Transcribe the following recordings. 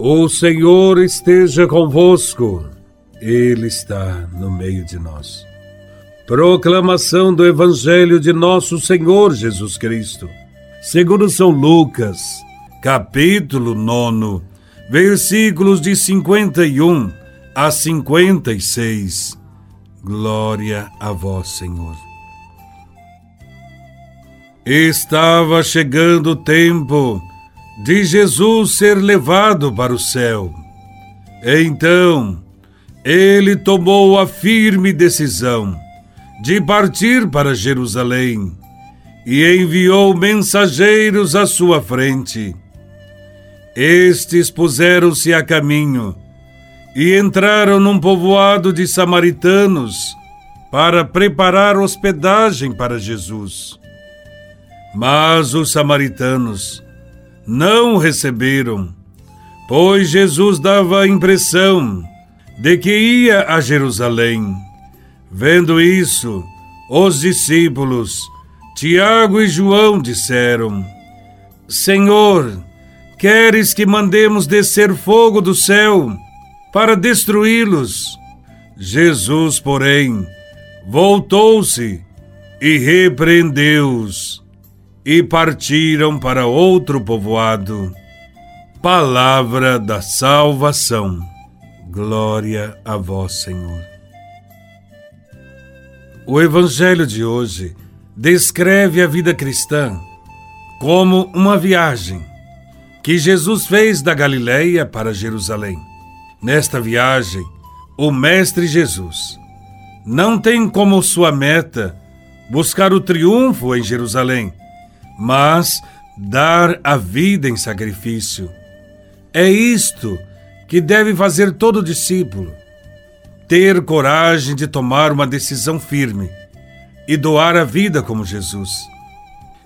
O Senhor esteja convosco, Ele está no meio de nós. Proclamação do Evangelho de Nosso Senhor Jesus Cristo, segundo São Lucas, capítulo 9, versículos de 51 a 56. Glória a Vós, Senhor. Estava chegando o tempo de Jesus ser levado para o céu. Então, ele tomou a firme decisão de partir para Jerusalém e enviou mensageiros à sua frente. Estes puseram-se a caminho e entraram num povoado de samaritanos para preparar hospedagem para Jesus. Mas os samaritanos não receberam, pois Jesus dava a impressão de que ia a Jerusalém. Vendo isso, os discípulos, Tiago e João, disseram: Senhor, queres que mandemos descer fogo do céu para destruí-los? Jesus, porém, voltou-se e repreendeu-os e partiram para outro povoado. Palavra da salvação. Glória a vós, Senhor. O Evangelho de hoje descreve a vida cristã como uma viagem que Jesus fez da Galileia para Jerusalém. Nesta viagem, o Mestre Jesus não tem como sua meta buscar o triunfo em Jerusalém, mas dar a vida em sacrifício. É isto que deve fazer todo discípulo: ter coragem de tomar uma decisão firme e doar a vida como Jesus.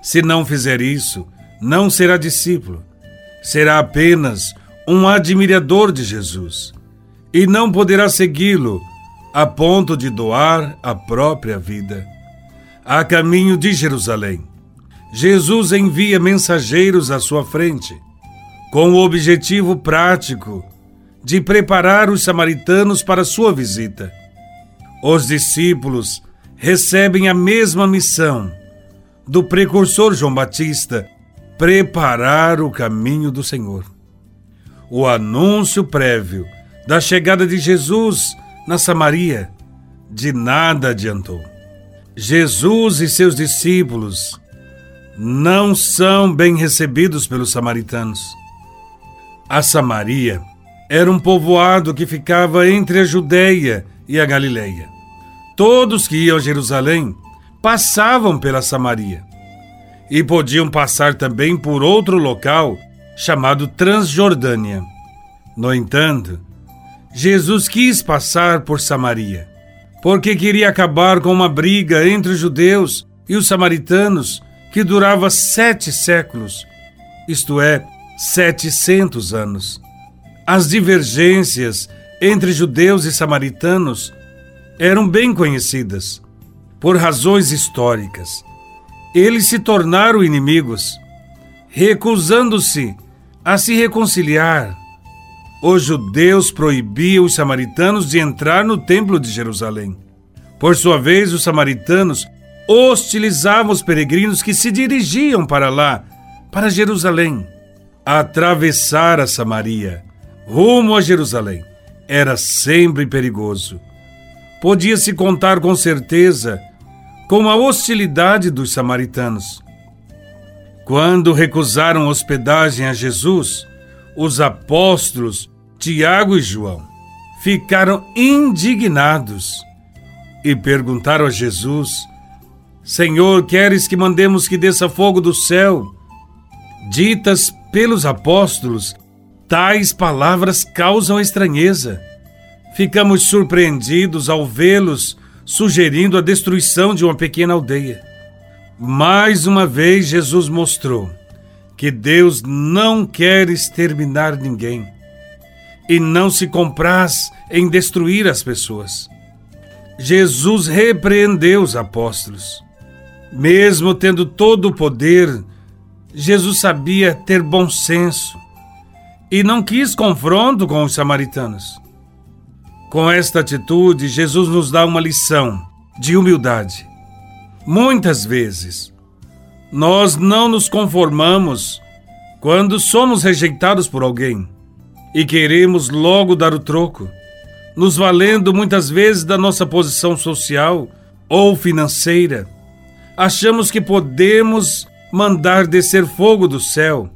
Se não fizer isso, não será discípulo, será apenas um admirador de Jesus e não poderá segui-lo a ponto de doar a própria vida. A caminho de Jerusalém Jesus envia mensageiros à sua frente, com o objetivo prático de preparar os samaritanos para sua visita. Os discípulos recebem a mesma missão do precursor João Batista preparar o caminho do Senhor. O anúncio prévio da chegada de Jesus na Samaria de nada adiantou. Jesus e seus discípulos não são bem recebidos pelos samaritanos. A Samaria era um povoado que ficava entre a Judéia e a Galileia. Todos que iam a Jerusalém passavam pela Samaria e podiam passar também por outro local chamado Transjordânia. No entanto, Jesus quis passar por Samaria, porque queria acabar com uma briga entre os judeus e os samaritanos que durava sete séculos, isto é, setecentos anos. As divergências entre judeus e samaritanos eram bem conhecidas, por razões históricas. Eles se tornaram inimigos, recusando-se a se reconciliar. Os judeus proibiam os samaritanos de entrar no Templo de Jerusalém. Por sua vez, os samaritanos hostilizavam os peregrinos que se dirigiam para lá, para Jerusalém. Atravessar a Samaria, rumo a Jerusalém, era sempre perigoso. Podia-se contar com certeza com a hostilidade dos samaritanos. Quando recusaram hospedagem a Jesus, os apóstolos Tiago e João ficaram indignados e perguntaram a Jesus Senhor, queres que mandemos que desça fogo do céu? Ditas pelos apóstolos, tais palavras causam estranheza. Ficamos surpreendidos ao vê-los sugerindo a destruição de uma pequena aldeia. Mais uma vez, Jesus mostrou que Deus não quer exterminar ninguém e não se compraz em destruir as pessoas. Jesus repreendeu os apóstolos mesmo tendo todo o poder, Jesus sabia ter bom senso e não quis confronto com os samaritanos. Com esta atitude, Jesus nos dá uma lição de humildade. Muitas vezes, nós não nos conformamos quando somos rejeitados por alguém e queremos logo dar o troco, nos valendo muitas vezes da nossa posição social ou financeira. Achamos que podemos mandar descer fogo do céu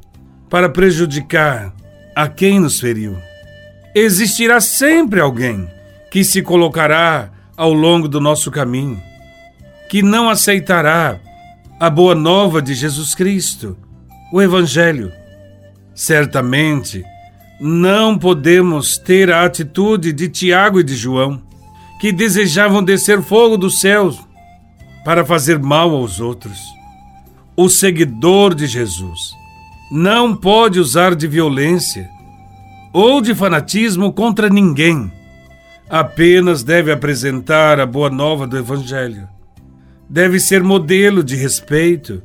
para prejudicar a quem nos feriu. Existirá sempre alguém que se colocará ao longo do nosso caminho, que não aceitará a boa nova de Jesus Cristo, o Evangelho. Certamente, não podemos ter a atitude de Tiago e de João, que desejavam descer fogo dos céus para fazer mal aos outros. O seguidor de Jesus não pode usar de violência ou de fanatismo contra ninguém. Apenas deve apresentar a boa nova do Evangelho. Deve ser modelo de respeito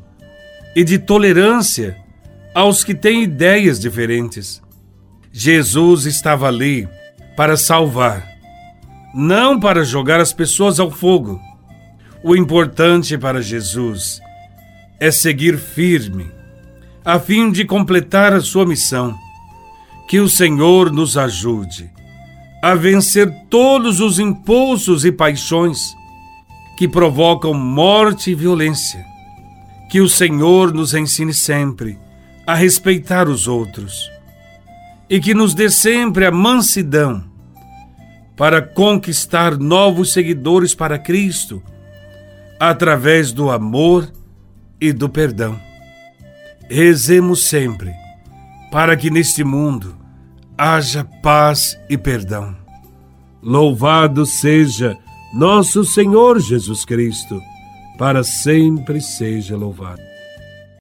e de tolerância aos que têm ideias diferentes. Jesus estava ali para salvar, não para jogar as pessoas ao fogo. O importante para Jesus é seguir firme, a fim de completar a sua missão. Que o Senhor nos ajude a vencer todos os impulsos e paixões que provocam morte e violência. Que o Senhor nos ensine sempre a respeitar os outros e que nos dê sempre a mansidão para conquistar novos seguidores para Cristo através do amor e do perdão. Rezemos sempre para que neste mundo haja paz e perdão. Louvado seja nosso Senhor Jesus Cristo, para sempre seja louvado.